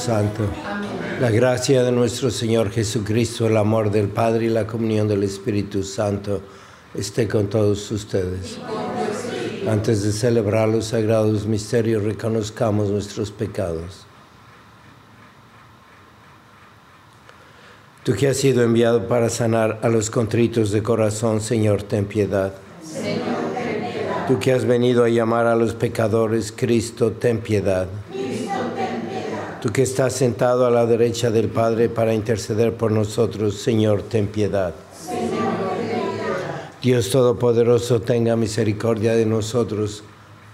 Santo. La gracia de nuestro Señor Jesucristo, el amor del Padre y la comunión del Espíritu Santo esté con todos ustedes. Antes de celebrar los sagrados misterios, reconozcamos nuestros pecados. Tú que has sido enviado para sanar a los contritos de corazón, Señor, ten piedad. Tú que has venido a llamar a los pecadores, Cristo, ten piedad. Tú que estás sentado a la derecha del Padre para interceder por nosotros, Señor, ten piedad. Dios Todopoderoso, tenga misericordia de nosotros,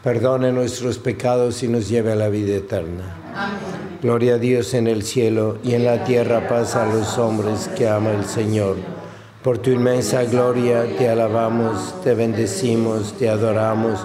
perdone nuestros pecados y nos lleve a la vida eterna. Amén. Gloria a Dios en el cielo y en la tierra paz a los hombres que ama el Señor. Por tu inmensa gloria te alabamos, te bendecimos, te adoramos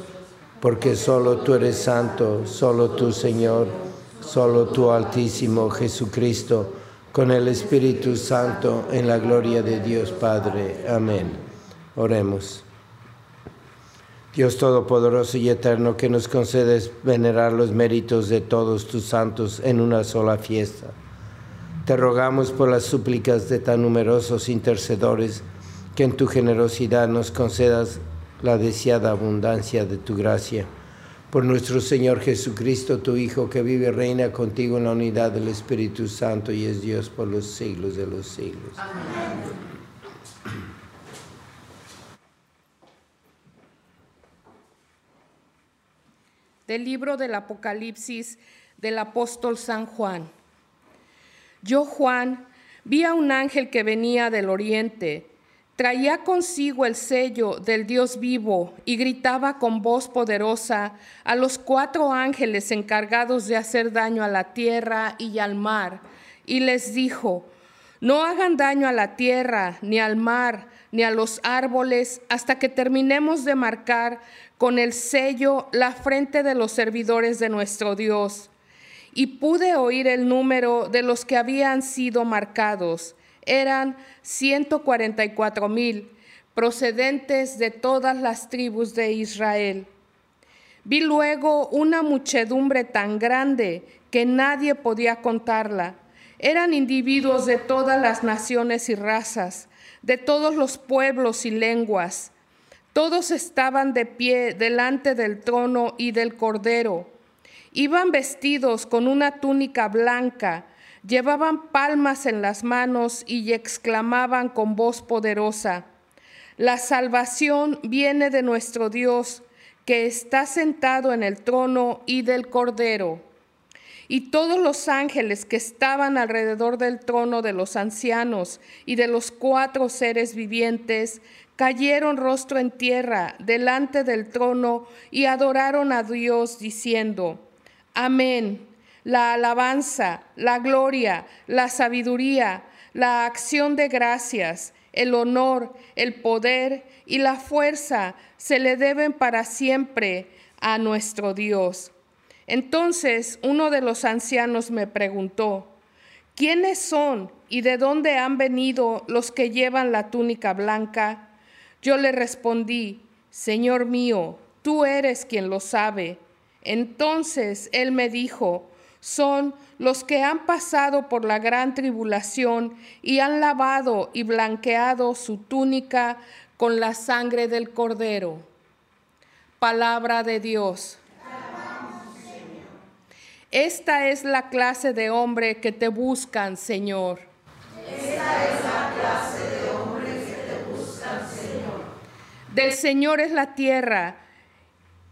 porque solo tú eres santo, solo tú Señor, solo tú Altísimo Jesucristo, con el Espíritu Santo, en la gloria de Dios Padre. Amén. Oremos. Dios Todopoderoso y Eterno, que nos concedes venerar los méritos de todos tus santos en una sola fiesta. Te rogamos por las súplicas de tan numerosos intercedores, que en tu generosidad nos concedas la deseada abundancia de tu gracia. Por nuestro Señor Jesucristo, tu Hijo, que vive y reina contigo en la unidad del Espíritu Santo y es Dios por los siglos de los siglos. Del libro del Apocalipsis del apóstol San Juan. Yo, Juan, vi a un ángel que venía del oriente Traía consigo el sello del Dios vivo y gritaba con voz poderosa a los cuatro ángeles encargados de hacer daño a la tierra y al mar, y les dijo, no hagan daño a la tierra, ni al mar, ni a los árboles, hasta que terminemos de marcar con el sello la frente de los servidores de nuestro Dios. Y pude oír el número de los que habían sido marcados eran 144 mil, procedentes de todas las tribus de Israel. Vi luego una muchedumbre tan grande que nadie podía contarla. Eran individuos de todas las naciones y razas, de todos los pueblos y lenguas. Todos estaban de pie delante del trono y del cordero. Iban vestidos con una túnica blanca Llevaban palmas en las manos y exclamaban con voz poderosa, La salvación viene de nuestro Dios, que está sentado en el trono y del Cordero. Y todos los ángeles que estaban alrededor del trono de los ancianos y de los cuatro seres vivientes cayeron rostro en tierra delante del trono y adoraron a Dios diciendo, Amén la alabanza, la gloria, la sabiduría, la acción de gracias, el honor, el poder y la fuerza se le deben para siempre a nuestro Dios. Entonces uno de los ancianos me preguntó, ¿quiénes son y de dónde han venido los que llevan la túnica blanca? Yo le respondí, Señor mío, tú eres quien lo sabe. Entonces él me dijo, son los que han pasado por la gran tribulación y han lavado y blanqueado su túnica con la sangre del cordero. Palabra de Dios. Esta es la clase de hombre que te buscan, Señor. Esta es la clase de hombres que te buscan, Señor. Del Señor es la tierra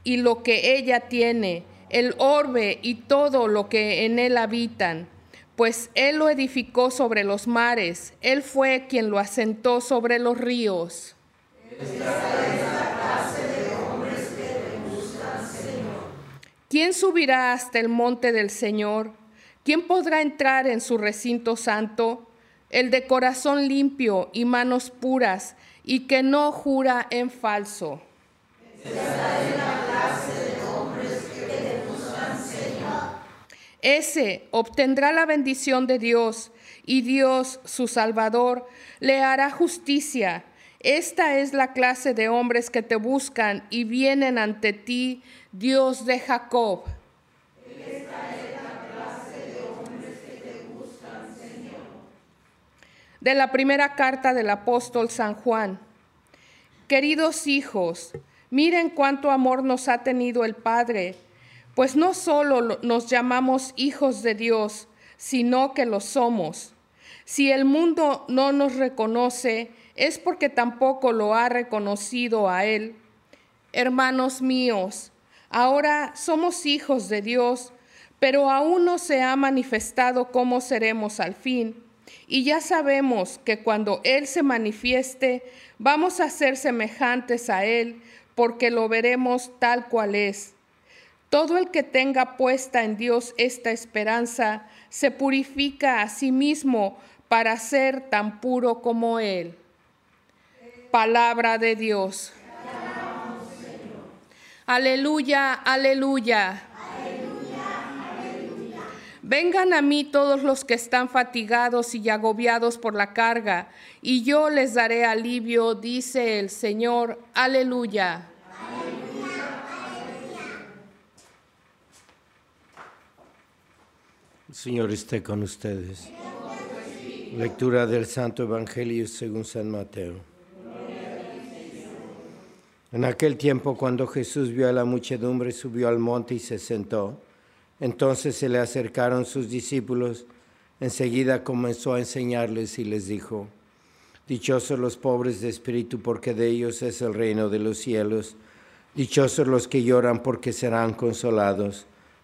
y lo que ella tiene el orbe y todo lo que en él habitan, pues él lo edificó sobre los mares, él fue quien lo asentó sobre los ríos. ¿Quién subirá hasta el monte del Señor? ¿Quién podrá entrar en su recinto santo? El de corazón limpio y manos puras, y que no jura en falso. Ese obtendrá la bendición de Dios y Dios, su Salvador, le hará justicia. Esta es la clase de hombres que te buscan y vienen ante ti, Dios de Jacob. Esta es la clase de hombres que te buscan, Señor. De la primera carta del apóstol San Juan. Queridos hijos, miren cuánto amor nos ha tenido el Padre pues no solo nos llamamos hijos de Dios, sino que lo somos. Si el mundo no nos reconoce, es porque tampoco lo ha reconocido a Él. Hermanos míos, ahora somos hijos de Dios, pero aún no se ha manifestado cómo seremos al fin. Y ya sabemos que cuando Él se manifieste, vamos a ser semejantes a Él, porque lo veremos tal cual es. Todo el que tenga puesta en Dios esta esperanza se purifica a sí mismo para ser tan puro como Él. Palabra de Dios. Aleluya, aleluya. Vengan a mí todos los que están fatigados y agobiados por la carga, y yo les daré alivio, dice el Señor. Aleluya. Señor esté con ustedes. Lectura del Santo Evangelio según San Mateo. En aquel tiempo, cuando Jesús vio a la muchedumbre, subió al monte y se sentó. Entonces se le acercaron sus discípulos. Enseguida comenzó a enseñarles y les dijo, Dichosos los pobres de espíritu, porque de ellos es el reino de los cielos. Dichosos los que lloran, porque serán consolados.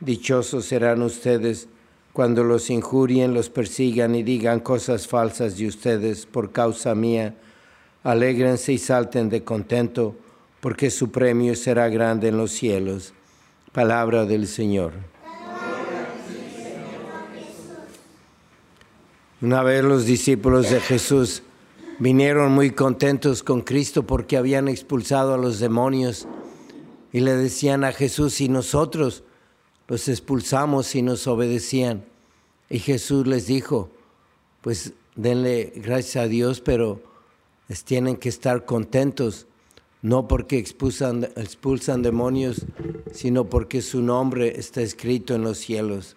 Dichosos serán ustedes cuando los injurien, los persigan y digan cosas falsas de ustedes por causa mía. Alégrense y salten de contento, porque su premio será grande en los cielos. Palabra del Señor. Una vez los discípulos de Jesús vinieron muy contentos con Cristo porque habían expulsado a los demonios y le decían a Jesús, y nosotros, los expulsamos y nos obedecían. Y Jesús les dijo, pues denle gracias a Dios, pero tienen que estar contentos, no porque expulsan, expulsan demonios, sino porque su nombre está escrito en los cielos.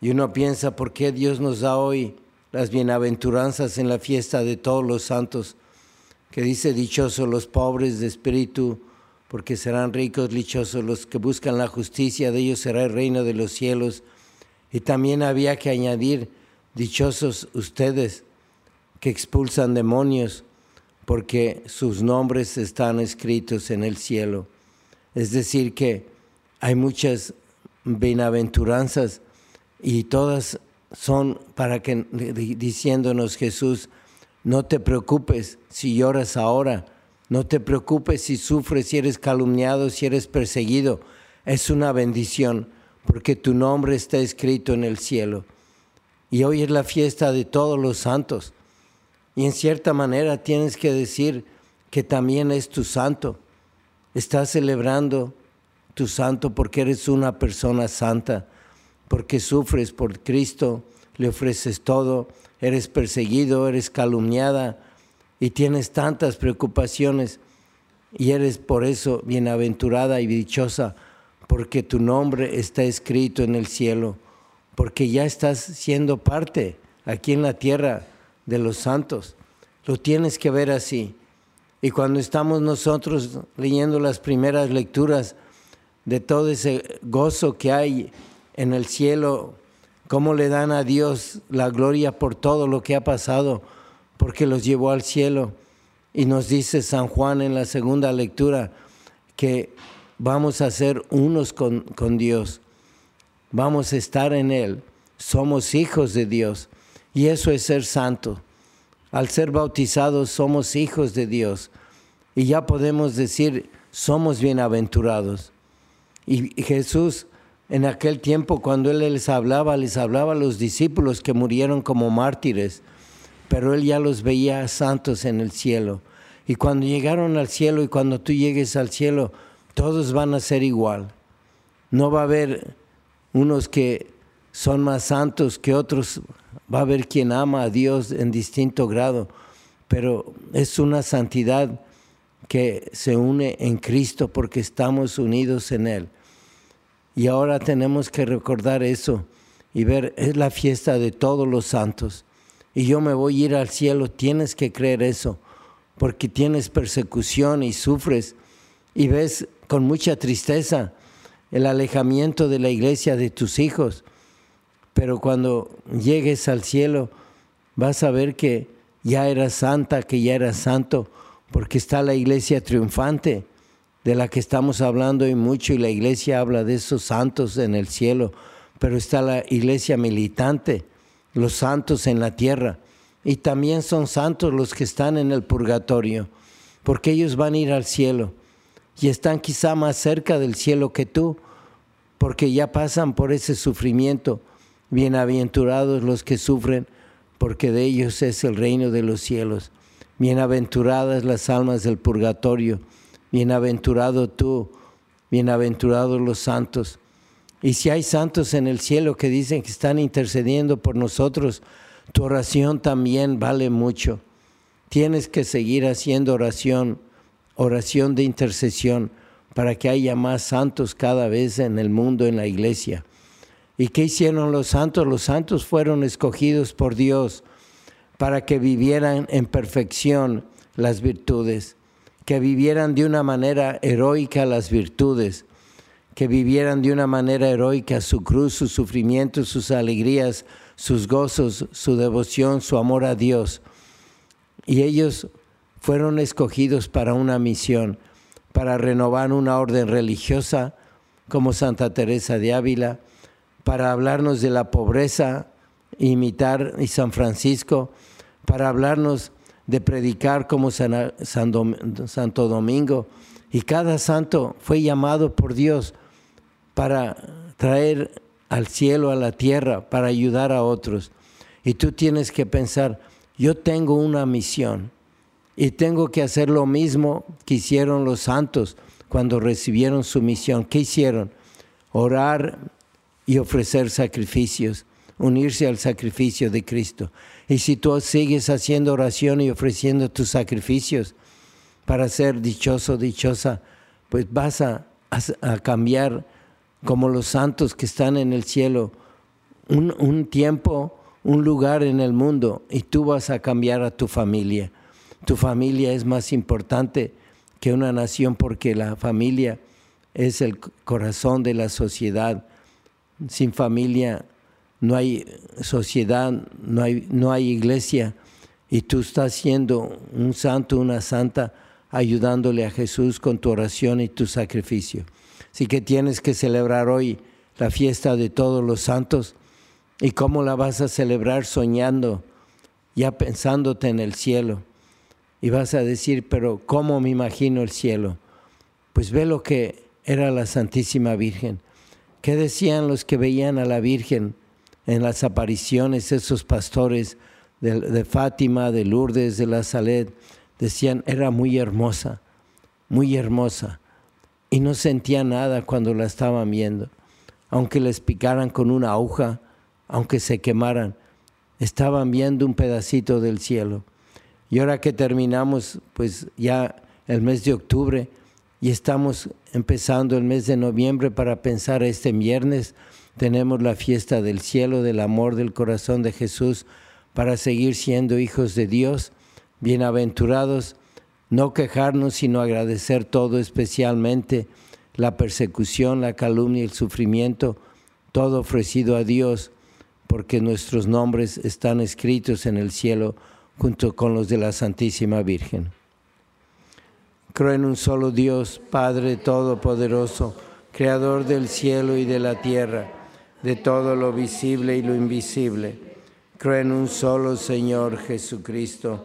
Y uno piensa, ¿por qué Dios nos da hoy las bienaventuranzas en la fiesta de todos los santos? Que dice, dichosos los pobres de espíritu, porque serán ricos, dichosos los que buscan la justicia, de ellos será el reino de los cielos. Y también había que añadir, dichosos ustedes que expulsan demonios, porque sus nombres están escritos en el cielo. Es decir, que hay muchas bienaventuranzas y todas son para que, diciéndonos Jesús, no te preocupes si lloras ahora, no te preocupes si sufres, si eres calumniado, si eres perseguido. Es una bendición porque tu nombre está escrito en el cielo. Y hoy es la fiesta de todos los santos. Y en cierta manera tienes que decir que también es tu santo. Estás celebrando tu santo porque eres una persona santa, porque sufres por Cristo, le ofreces todo, eres perseguido, eres calumniada y tienes tantas preocupaciones y eres por eso bienaventurada y dichosa porque tu nombre está escrito en el cielo, porque ya estás siendo parte aquí en la tierra de los santos. Lo tienes que ver así. Y cuando estamos nosotros leyendo las primeras lecturas de todo ese gozo que hay en el cielo, cómo le dan a Dios la gloria por todo lo que ha pasado, porque los llevó al cielo. Y nos dice San Juan en la segunda lectura que vamos a ser unos con, Dios, vamos a estar en Él, somos hijos de Dios y eso es ser santo. Al ser bautizados somos hijos de Dios y ya podemos decir somos bienaventurados. Y Jesús en aquel tiempo cuando Él les hablaba, les hablaba a los discípulos que murieron como mártires, pero Él ya los veía santos en el cielo. Y cuando llegaron al cielo y cuando tú llegues al cielo, todos van a ser igual. No va a haber unos que son más santos que otros, va a haber quien ama a Dios en distinto grado, pero es una santidad que se une en Cristo porque estamos unidos en Él. Y ahora tenemos que recordar eso y ver, es la fiesta de todos los santos. Y yo me voy a ir al cielo, tienes que creer eso, porque tienes persecución y sufres. Y ves con mucha tristeza el alejamiento de la iglesia de tus hijos, pero cuando llegues al cielo vas a ver que ya eras santa, que ya eras santo, porque está la iglesia triunfante de la que estamos hablando y mucho, y la iglesia habla de esos santos en el cielo, pero está la iglesia militante, los santos en la tierra, y también son santos los que están en el purgatorio, porque ellos van a ir al cielo y están quizá más cerca del cielo que tú, porque ya pasan por ese sufrimiento. Bienaventurados los que sufren, porque de ellos es el reino de los cielos. Bienaventuradas las almas del purgatorio. Bienaventurado tú, bienaventurados los santos. Y si hay santos en el cielo que dicen que están intercediendo por nosotros, tu oración también vale mucho. Tienes que seguir haciendo oración oración de intercesión para que haya más santos cada vez en el mundo, en la iglesia. ¿Y qué hicieron los santos? Los santos fueron escogidos por Dios para que vivieran en perfección las virtudes, que vivieran de una manera heroica las virtudes, que vivieran de una manera heroica su cruz, sus sufrimientos, sus alegrías, sus gozos, su devoción, su amor a Dios. Y ellos fueron escogidos para una misión, para renovar una orden religiosa como Santa Teresa de Ávila, para hablarnos de la pobreza, imitar y San Francisco, para hablarnos de predicar como Santo Domingo. Y cada santo fue llamado por Dios para traer al cielo, a la tierra, para ayudar a otros. Y tú tienes que pensar, yo tengo una misión y tengo que hacer lo mismo que hicieron los santos cuando recibieron su misión. ¿Qué hicieron? Orar y ofrecer sacrificios, unirse al sacrificio de Cristo. Y si tú sigues haciendo oración y ofreciendo tus sacrificios para ser dichoso, dichosa, pues vas a, cambiar como los santos que están en el cielo, un, tiempo, un lugar en el mundo, y tú vas a cambiar a tu familia tu familia es más importante que una nación porque la familia es el corazón de la sociedad. Sin familia no hay sociedad, no hay, no hay iglesia, y tú estás siendo un santo, una santa, ayudándole a Jesús con tu oración y tu sacrificio. Así que tienes que celebrar hoy la fiesta de todos los santos. ¿Y cómo la vas a celebrar soñando, ya pensándote en el cielo? Y vas a decir, pero ¿cómo me imagino el cielo? Pues ve lo que era la Santísima Virgen. ¿Qué decían los que veían a la Virgen en las apariciones, esos pastores de, Fátima, de Lourdes, de la Salet? Decían, era muy hermosa, muy hermosa. Y no sentía nada cuando la estaban viendo. Aunque les picaran con una aguja, aunque se quemaran, estaban viendo un pedacito del cielo. Y ahora que terminamos, pues ya el mes de octubre, y estamos empezando el mes de noviembre para pensar este viernes. Tenemos la fiesta del cielo, del amor del corazón de Jesús, para seguir siendo hijos de Dios, bienaventurados, no quejarnos, sino agradecer todo, especialmente la persecución, la calumnia, el sufrimiento, todo ofrecido a Dios, porque nuestros nombres están escritos en el cielo junto con los de la Santísima Virgen. Creo en un solo Dios, Padre Todopoderoso, Creador del cielo y de la tierra, de todo lo visible y lo invisible. Creo en un solo Señor Jesucristo,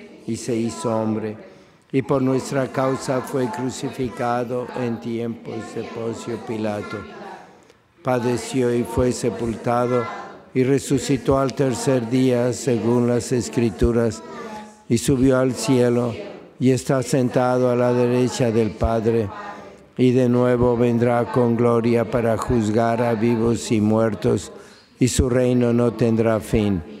y se hizo hombre, y por nuestra causa fue crucificado en tiempos de Pocio Pilato. Padeció y fue sepultado y resucitó al tercer día según las Escrituras y subió al cielo y está sentado a la derecha del Padre, y de nuevo vendrá con gloria para juzgar a vivos y muertos, y su reino no tendrá fin.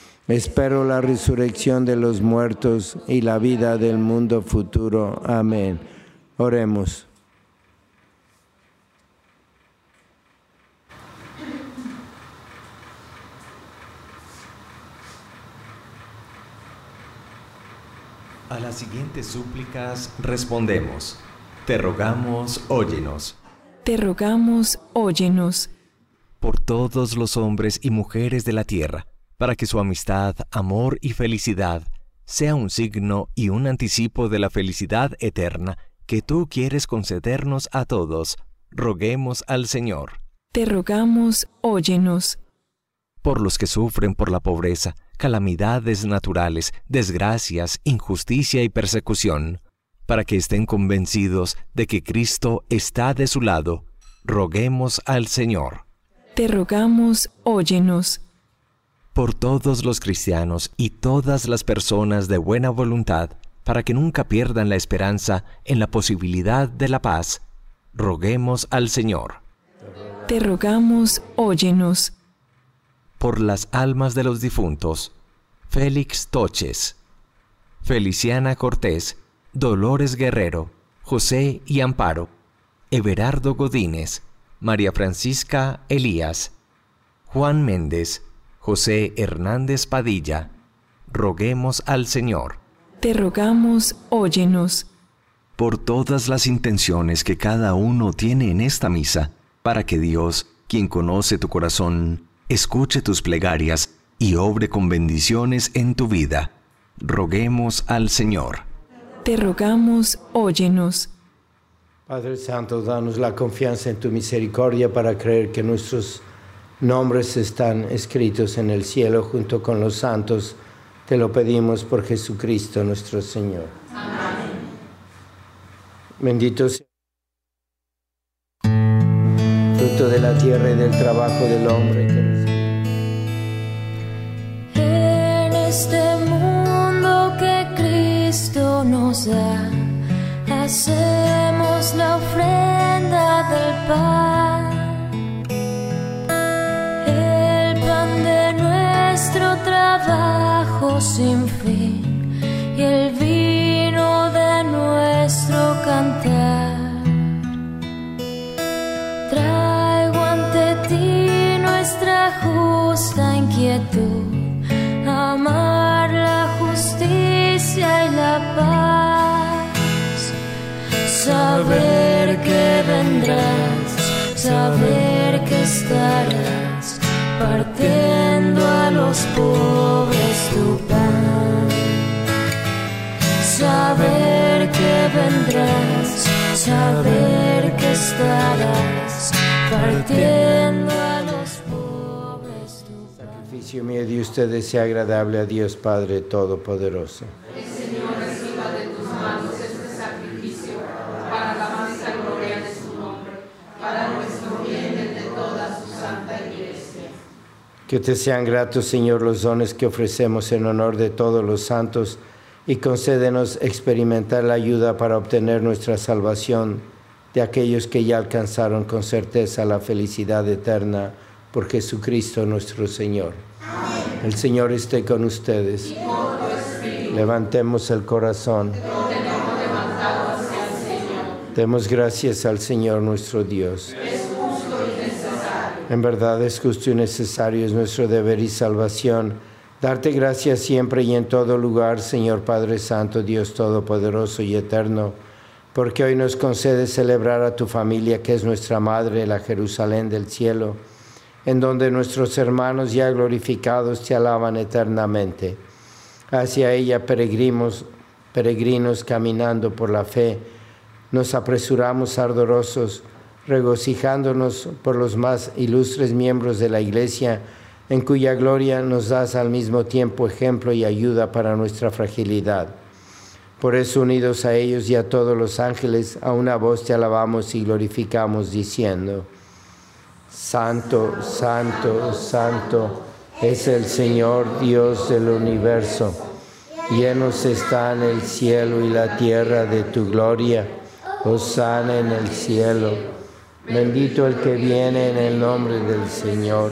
Espero la resurrección de los muertos y la vida del mundo futuro. Amén. Oremos. A las siguientes súplicas respondemos. Te rogamos, óyenos. Te rogamos, óyenos. Por todos los hombres y mujeres de la tierra, para que su amistad, amor y felicidad sea un signo y un anticipo de la felicidad eterna que tú quieres concedernos a todos, roguemos al Señor. Te rogamos, óyenos. Por los que sufren por la pobreza, calamidades naturales, desgracias, injusticia y persecución, para que estén convencidos de que Cristo está de su lado, roguemos al Señor. Te rogamos, óyenos. Por todos los cristianos y todas las personas de buena voluntad, para que nunca pierdan la esperanza en la posibilidad de la paz, roguemos al Señor. Te rogamos, óyenos por las almas de los difuntos, Félix Toches, Feliciana Cortés, Dolores Guerrero, José y Amparo, Everardo Godínez, María Francisca Elías, Juan Méndez, José Hernández Padilla, roguemos al Señor. Te rogamos, óyenos. Por todas las intenciones que cada uno tiene en esta misa, para que Dios, quien conoce tu corazón, escuche tus plegarias y obre con bendiciones en tu vida. Roguemos al Señor. Te rogamos, óyenos. Padre Santo, danos la confianza en tu misericordia para creer que nuestros nombres están escritos en el cielo junto con los santos Te lo pedimos por Jesucristo nuestro Señor. Amén. Bendito sea fruto de la tierra y del trabajo del hombre. En este mundo que Cristo nos da, hacemos la ofrenda del pan. Trabajo sin fin y el vino de nuestro cantar. Traigo ante ti nuestra justa inquietud, amar la justicia y la paz, saber que vendrás, saber que estarás vendrás, saber que estarás partiendo a los pobres tu. Sacrificio mío de ustedes sea agradable a Dios Padre Todopoderoso. El Señor reciba de tus manos este sacrificio para alabanza y gloria de su nombre, para nuestro bien y el de toda su santa iglesia. Que te sean gratos, Señor, los dones que ofrecemos en honor de todos los santos y concédenos experimentar la ayuda para obtener nuestra salvación de aquellos que ya alcanzaron con certeza la felicidad eterna por Jesucristo nuestro Señor. El Señor esté con ustedes. Levantemos el corazón. Demos gracias al Señor nuestro Dios. En verdad es justo y necesario, es nuestro deber y salvación. Darte gracias siempre y en todo lugar, Señor Padre Santo, Dios Todopoderoso y Eterno, porque hoy nos concede celebrar a tu familia, que es nuestra Madre, la Jerusalén del cielo, en donde nuestros hermanos ya glorificados te alaban eternamente. Hacia ella peregrinos, peregrinos caminando por la fe, nos apresuramos ardorosos, regocijándonos por los más ilustres miembros de la Iglesia, en cuya gloria nos das al mismo tiempo ejemplo y ayuda para nuestra fragilidad. Por eso, unidos a ellos y a todos los ángeles, a una voz te alabamos y glorificamos diciendo, Santo, Santo, Santo es el Señor Dios del universo. Llenos están el cielo y la tierra de tu gloria. Hosana en el cielo. Bendito el que viene en el nombre del Señor.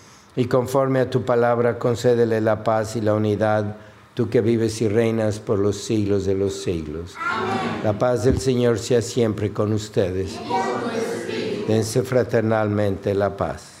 y conforme a tu palabra concédele la paz y la unidad, tú que vives y reinas por los siglos de los siglos. La paz del Señor sea siempre con ustedes. Dense fraternalmente la paz.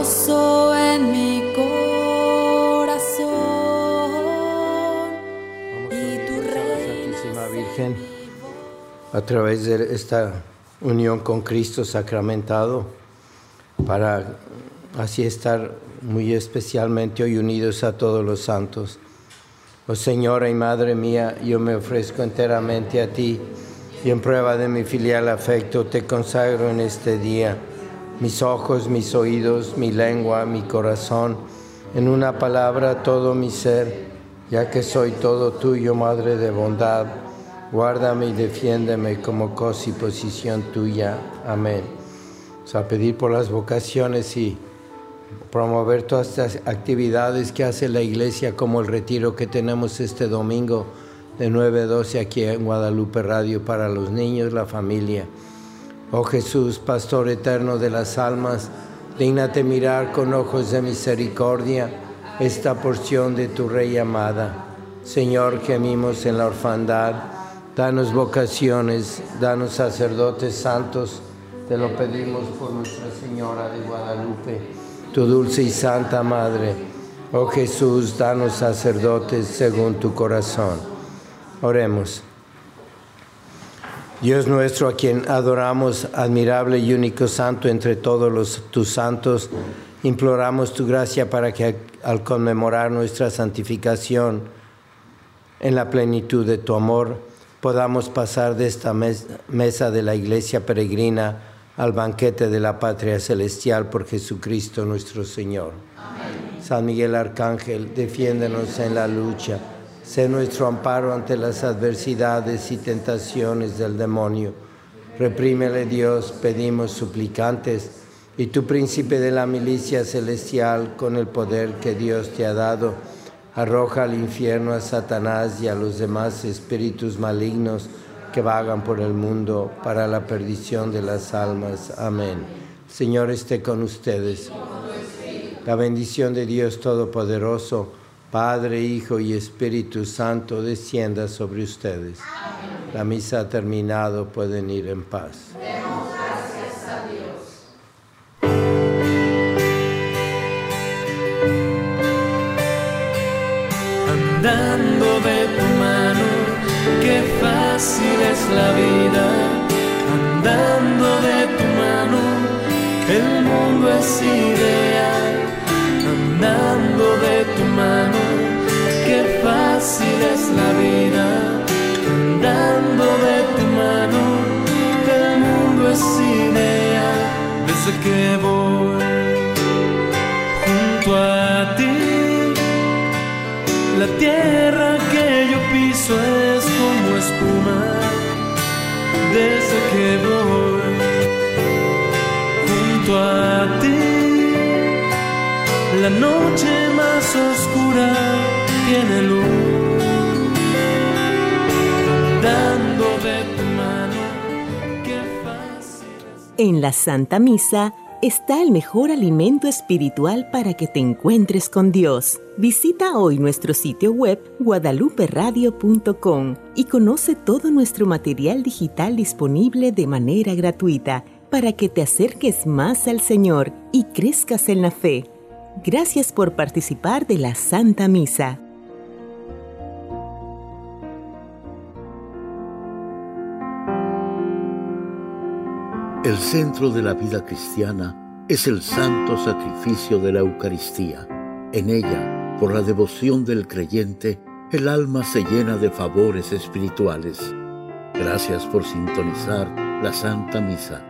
Gozo en mi corazón. Y tu Santísima Virgen, a través de esta unión con Cristo sacramentado, para así estar muy especialmente hoy unidos a todos los santos. Oh Señora y Madre mía, yo me ofrezco enteramente a ti y en prueba de mi filial afecto te consagro en este día mis ojos, mis oídos, mi lengua, mi corazón, en una palabra todo mi ser, ya que soy todo tuyo, Madre de bondad. Guárdame y defiéndeme como cosa y posición tuya. Amén. O sea, pedir por las vocaciones y promover todas estas actividades que hace la iglesia, como el retiro que tenemos este domingo de 9 a 12 aquí en Guadalupe Radio para los niños, la familia. Oh Jesús, Pastor eterno de las almas, dígnate mirar con ojos de misericordia esta porción de tu Rey amada. Señor, gemimos en la orfandad, danos vocaciones, danos sacerdotes santos, te lo pedimos por Nuestra Señora de Guadalupe, tu dulce y santa Madre. Oh Jesús, danos sacerdotes según tu corazón. Oremos. Dios nuestro, a quien adoramos, admirable y único santo entre todos los tus santos, imploramos tu gracia para que al conmemorar nuestra santificación en la plenitud de tu amor, podamos pasar de esta mes- mesa de la iglesia peregrina al banquete de la patria celestial por Jesucristo nuestro Señor. San Miguel Arcángel, defiéndenos en la lucha. Sé nuestro amparo ante las adversidades y tentaciones del demonio. Reprímele Dios, pedimos suplicantes, y tu príncipe de la milicia celestial, con el poder que Dios te ha dado, arroja al infierno a Satanás y a los demás espíritus malignos que vagan por el mundo para la perdición de las almas. Amén. Señor esté con ustedes. La bendición de Dios Todopoderoso, Padre, Hijo y Espíritu Santo, descienda sobre ustedes. La misa ha terminado, pueden ir en paz. La noche más oscura tiene luz, dando de tu mano, qué fácil. En la Santa Misa está el mejor alimento espiritual para que te encuentres con Dios. Visita hoy nuestro sitio web guadaluperadio.com y conoce todo nuestro material digital disponible de manera gratuita para que te acerques más al Señor y crezcas en la fe. Gracias por participar de la Santa Misa. El centro de la vida cristiana es el santo sacrificio de la Eucaristía. En ella, por la devoción del creyente, el alma se llena de favores espirituales. Gracias por sintonizar la Santa Misa.